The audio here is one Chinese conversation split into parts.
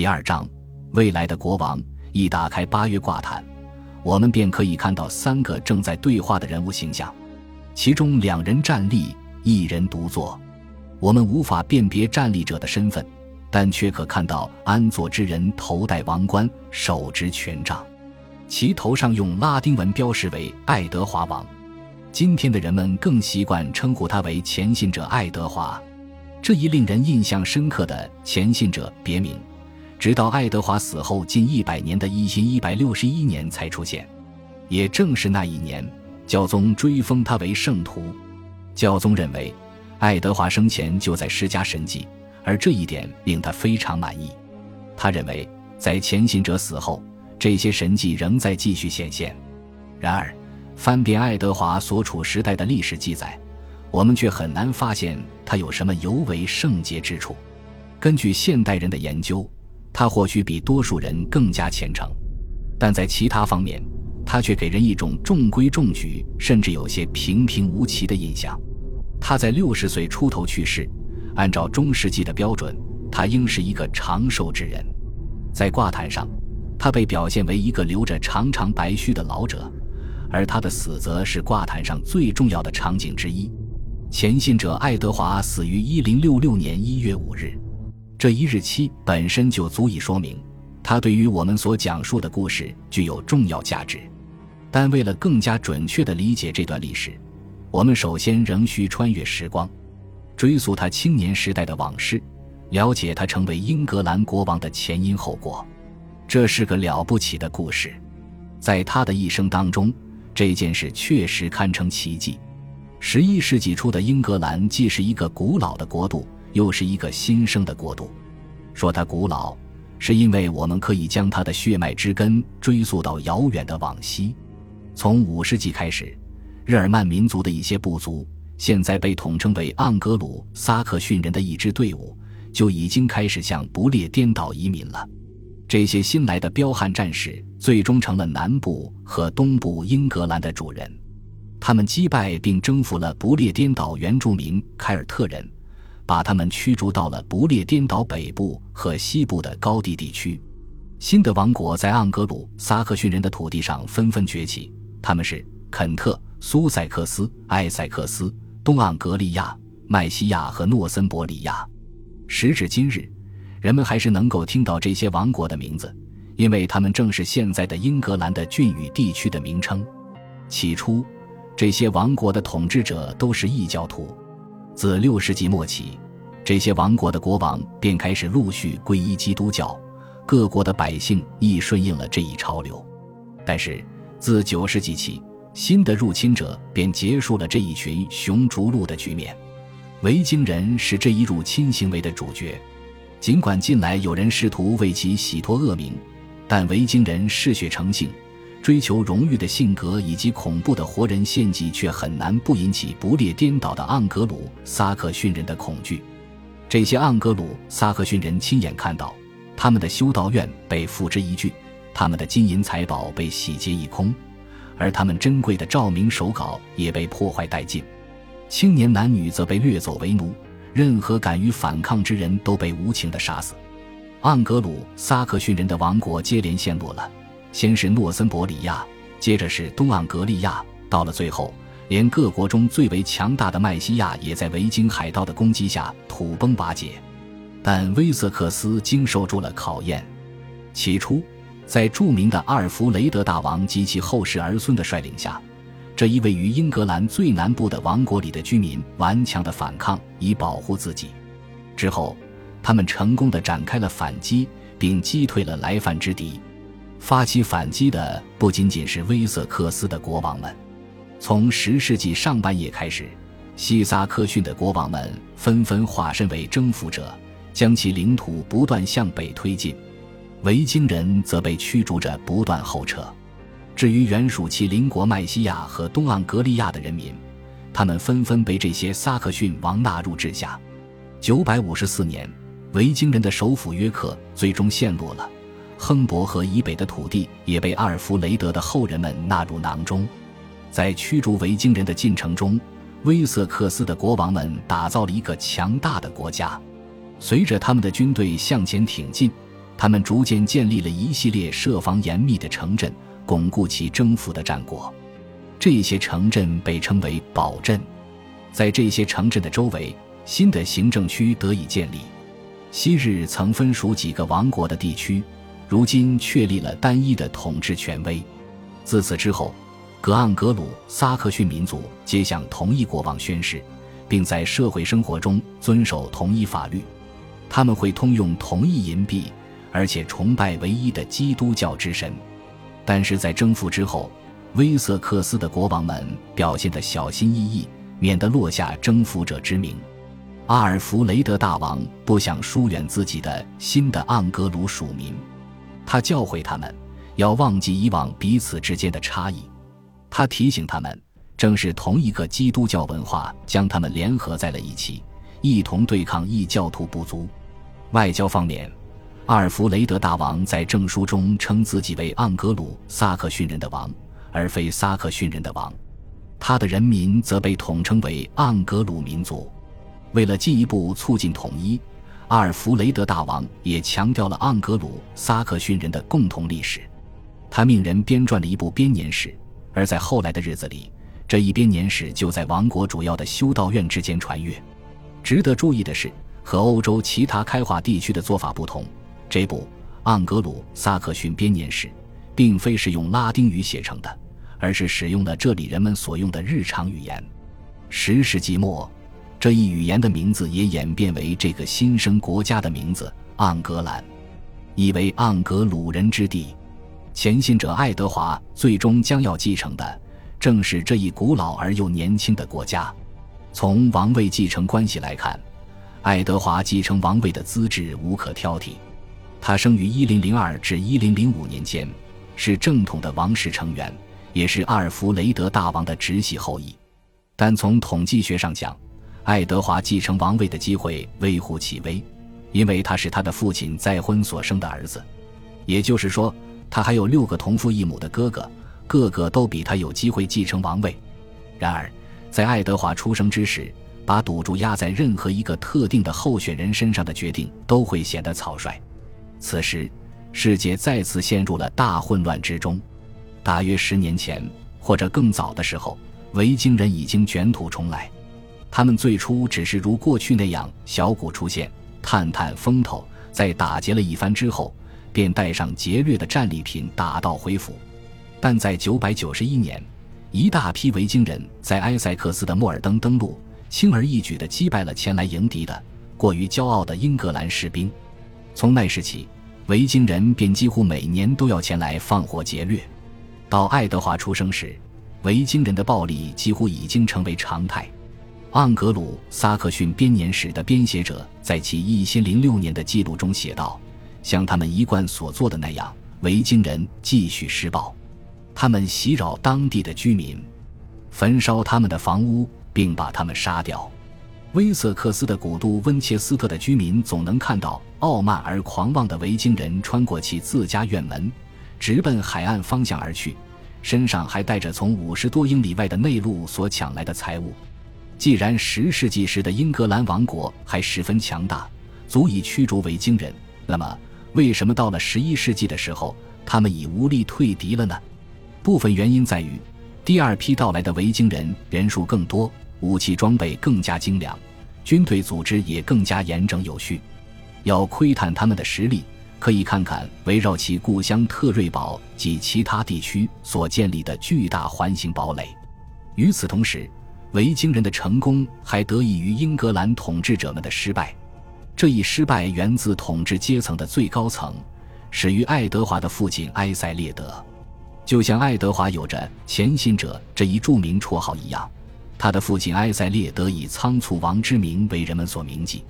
第二章，未来的国王。一打开八月卦坛，我们便可以看到三个正在对话的人物形象，其中两人站立，一人独坐。我们无法辨别站立者的身份，但却可看到安坐之人头戴王冠，手执权杖，其头上用拉丁文标识为爱德华王。今天的人们更习惯称呼他为前信者爱德华。这一令人印象深刻的前信者别名，直到爱德华死后近一百年的一千一百六十一年才出现。也正是那一年，教宗追封他为圣徒。教宗认为，爱德华生前就在施加神迹，而这一点令他非常满意。他认为，在前行者死后，这些神迹仍在继续显现。然而，翻遍爱德华所处时代的历史记载，我们却很难发现他有什么尤为圣洁之处。根据现代人的研究，他或许比多数人更加虔诚，但在其他方面，他却给人一种中规中矩，甚至有些平平无奇的印象。他在六十岁出头去世，按照中世纪的标准，他应是一个长寿之人。在卦坛上，他被表现为一个留着长长白须的老者，而他的死则是卦坛上最重要的场景之一。前信者爱德华死于一零六六年一月五日，这一日期本身就足以说明他对于我们所讲述的故事具有重要价值。但为了更加准确地理解这段历史，我们首先仍需穿越时光，追溯他青年时代的往事，了解他成为英格兰国王的前因后果。这是个了不起的故事，在他的一生当中，这件事确实堪称奇迹。十一世纪初的英格兰既是一个古老的国度，又是一个新生的国度。说它古老，是因为我们可以将它的血脉之根追溯到遥远的往昔。从五世纪开始，日耳曼民族的一些部族，现在被统称为盎格鲁撒克逊人的一支队伍，就已经开始向不列颠岛移民了。这些新来的彪悍战士，最终成了南部和东部英格兰的主人。他们击败并征服了不列颠岛原住民凯尔特人，把他们驱逐到了不列颠岛北部和西部的高地地区。新的王国在盎格鲁撒克逊人的土地上纷纷崛起，他们是肯特、苏塞克斯、埃塞克斯、东盎格利亚、麦西亚和诺森伯里亚。时至今日，人们还是能够听到这些王国的名字，因为他们正是现在的英格兰的郡与地区的名称。起初。这些王国的统治者都是异教徒，自六世纪末起，这些王国的国王便开始陆续皈依基督教，各国的百姓亦顺应了这一潮流。但是，自九世纪起，新的入侵者便结束了这一群雄逐鹿的局面。维京人是这一入侵行为的主角，尽管近来有人试图为其洗脱恶名，但维京人嗜血成性。追求荣誉的性格以及恐怖的活人献祭，却很难不引起不列颠岛的盎格鲁撒克逊人的恐惧。这些盎格鲁撒克逊人亲眼看到他们的修道院被付之一炬，他们的金银财宝被洗劫一空，而他们珍贵的照明手稿也被破坏殆尽。青年男女则被掠走为奴，任何敢于反抗之人都被无情地杀死。盎格鲁撒克逊人的王国接连陷落了。先是诺森伯里亚，接着是东盎格利亚，到了最后，连各国中最为强大的麦西亚也在维京海盗的攻击下土崩瓦解。但威瑟克斯经受住了考验。起初，在著名的阿尔弗雷德大王及其后世儿孙的率领下，这一位于英格兰最南部的王国里的居民顽强的反抗，以保护自己。之后，他们成功的展开了反击，并击退了来犯之敌。发起反击的不仅仅是威瑟克斯的国王们，从十世纪上半叶开始，西萨克逊的国王们纷纷化身为征服者，将其领土不断向北推进；维京人则被驱逐着不断后撤。至于原属其邻国麦西亚和东盎格利亚的人民，他们纷纷被这些萨克逊王纳入治下。九百五十四年，维京人的首府约克最终陷落了。亨伯河以北的土地也被阿尔弗雷德的后人们纳入囊中，在驱逐维京人的进程中，威瑟克斯的国王们打造了一个强大的国家。随着他们的军队向前挺进，他们逐渐建立了一系列设防严密的城镇，巩固其征服的战果。这些城镇被称为堡镇。在这些城镇的周围，新的行政区得以建立。昔日曾分属几个王国的地区，如今确立了单一的统治权威。自此之后，格盎格鲁撒克逊民族皆向同一国王宣誓，并在社会生活中遵守同一法律。他们会通用同一银币，而且崇拜唯一的基督教之神。但是在征服之后，威瑟克斯的国王们表现得小心翼翼，免得落下征服者之名。阿尔弗雷德大王不想疏远自己的新的盎格鲁属民，他教诲他们要忘记以往彼此之间的差异。他提醒他们，正是同一个基督教文化将他们联合在了一起，一同对抗异教徒部族。外交方面，阿尔弗雷德大王在证书中称自己为盎格鲁撒克逊人的王，而非撒克逊人的王。他的人民则被统称为盎格鲁民族。为了进一步促进统一，阿尔弗雷德大王也强调了盎格鲁撒克逊人的共同历史。他命人编撰了一部编年史，而在后来的日子里，这一编年史就在王国主要的修道院之间传阅。值得注意的是，和欧洲其他开化地区的做法不同，这部盎格鲁撒克逊编年史并非是用拉丁语写成的，而是使用了这里人们所用的日常语言。十世纪末。这一语言的名字也演变为这个新生国家的名字——盎格兰，意为盎格鲁人之地。前信者爱德华最终将要继承的，正是这一古老而又年轻的国家。从王位继承关系来看，爱德华继承王位的资质无可挑剔。他生于1002至1005年间，是正统的王室成员，也是阿尔弗雷德大王的直系后裔。但从统计学上讲，爱德华继承王位的机会微乎其微，因为他是他的父亲再婚所生的儿子。也就是说，他还有六个同父异母的哥哥，个个都比他有机会继承王位。然而，在爱德华出生之时，把赌注压在任何一个特定的候选人身上的决定都会显得草率。此时，世界再次陷入了大混乱之中。大约十年前，或者更早的时候，维京人已经卷土重来。他们最初只是如过去那样小股出现，探探风头，在打劫了一番之后，便带上劫掠的战利品打道回府。但在991年，一大批维京人在埃塞克斯的莫尔登登陆，轻而易举地击败了前来迎敌的过于骄傲的英格兰士兵。从那时起，维京人便几乎每年都要前来放火劫掠。到爱德华出生时，维京人的暴力几乎已经成为常态。盎格鲁撒克逊编年史的编写者在其一千零六年的记录中写道：“像他们一贯所做的那样，维京人继续施暴，他们袭扰当地的居民，焚烧他们的房屋，并把他们杀掉。威瑟克斯的古都温切斯特的居民总能看到傲慢而狂妄的维京人穿过其自家院门，直奔海岸方向而去，身上还带着从五十多英里外的内陆所抢来的财物。”既然十世纪时的英格兰王国还十分强大，足以驱逐维京人，那么为什么到了十一世纪的时候，他们已无力退敌了呢？部分原因在于，第二批到来的维京人人数更多，武器装备更加精良，军队组织也更加严整有序。要窥探他们的实力，可以看看围绕其故乡特瑞堡及其他地区所建立的巨大环形堡垒。与此同时，维京人的成功还得益于英格兰统治者们的失败，这一失败源自统治阶层的最高层，始于爱德华的父亲埃塞列德。就像爱德华有着“前信者”这一著名绰号一样，他的父亲埃塞列德以“仓促王”之名为人们所铭记。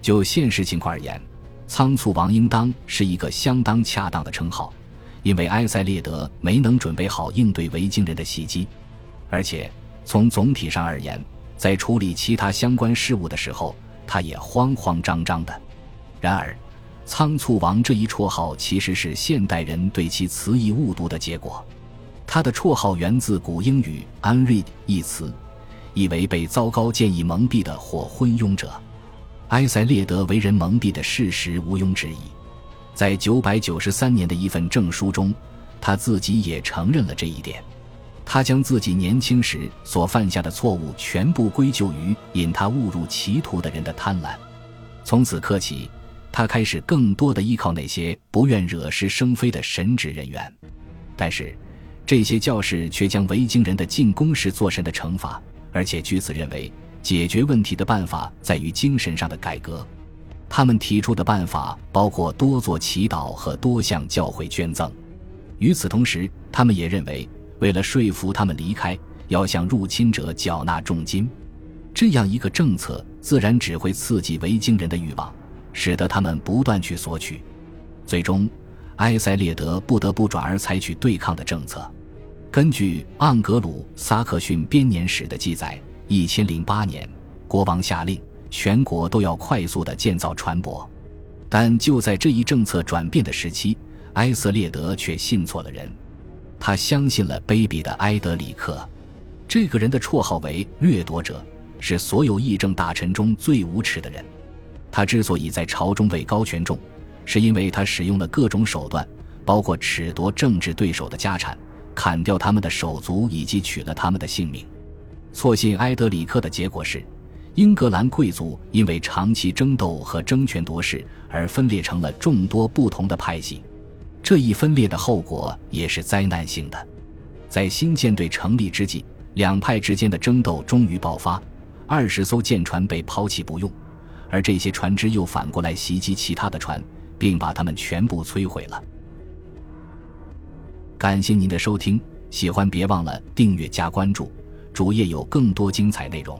就现实情况而言，“仓促王”应当是一个相当恰当的称号，因为埃塞列德没能准备好应对维京人的袭击，而且。从总体上而言，在处理其他相关事务的时候，他也慌慌张张的。然而，“仓促王”这一绰号其实是现代人对其词义误读的结果。他的绰号源自古英语 “unread” 一词，意为被糟糕建议蒙蔽的或昏庸者。埃塞列德为人蒙蔽的事实毋庸置疑。在九百九十三年的一份证书中，他自己也承认了这一点。他将自己年轻时所犯下的错误全部归咎于引他误入歧途的人的贪婪。从此刻起，他开始更多的依靠那些不愿惹是生非的神职人员。但是，这些教士却将维京人的进攻视作神的惩罚，而且据此认为解决问题的办法在于精神上的改革。他们提出的办法包括多做祈祷和多向教会捐赠。与此同时，他们也认为。为了说服他们离开，要向入侵者缴纳重金，这样一个政策自然只会刺激维京人的欲望，使得他们不断去索取。最终，埃塞列德不得不转而采取对抗的政策。根据《盎格鲁撒克逊编年史》的记载，一千零八年，国王下令全国都要快速地建造船舶。但就在这一政策转变的时期，埃塞列德却信错了人。他相信了卑鄙的埃德里克，这个人的绰号为掠夺者，是所有议政大臣中最无耻的人。他之所以在朝中位高权重，是因为他使用了各种手段，包括褫夺政治对手的家产、砍掉他们的手足以及取了他们的性命。错信埃德里克的结果是，英格兰贵族因为长期争斗和争权夺势而分裂成了众多不同的派系。这一分裂的后果也是灾难性的。在新舰队成立之际，两派之间的争斗终于爆发，二十艘舰船被抛弃不用，而这些船只又反过来袭击其他的船，并把它们全部摧毁了。感谢您的收听，喜欢别忘了订阅加关注，主页有更多精彩内容。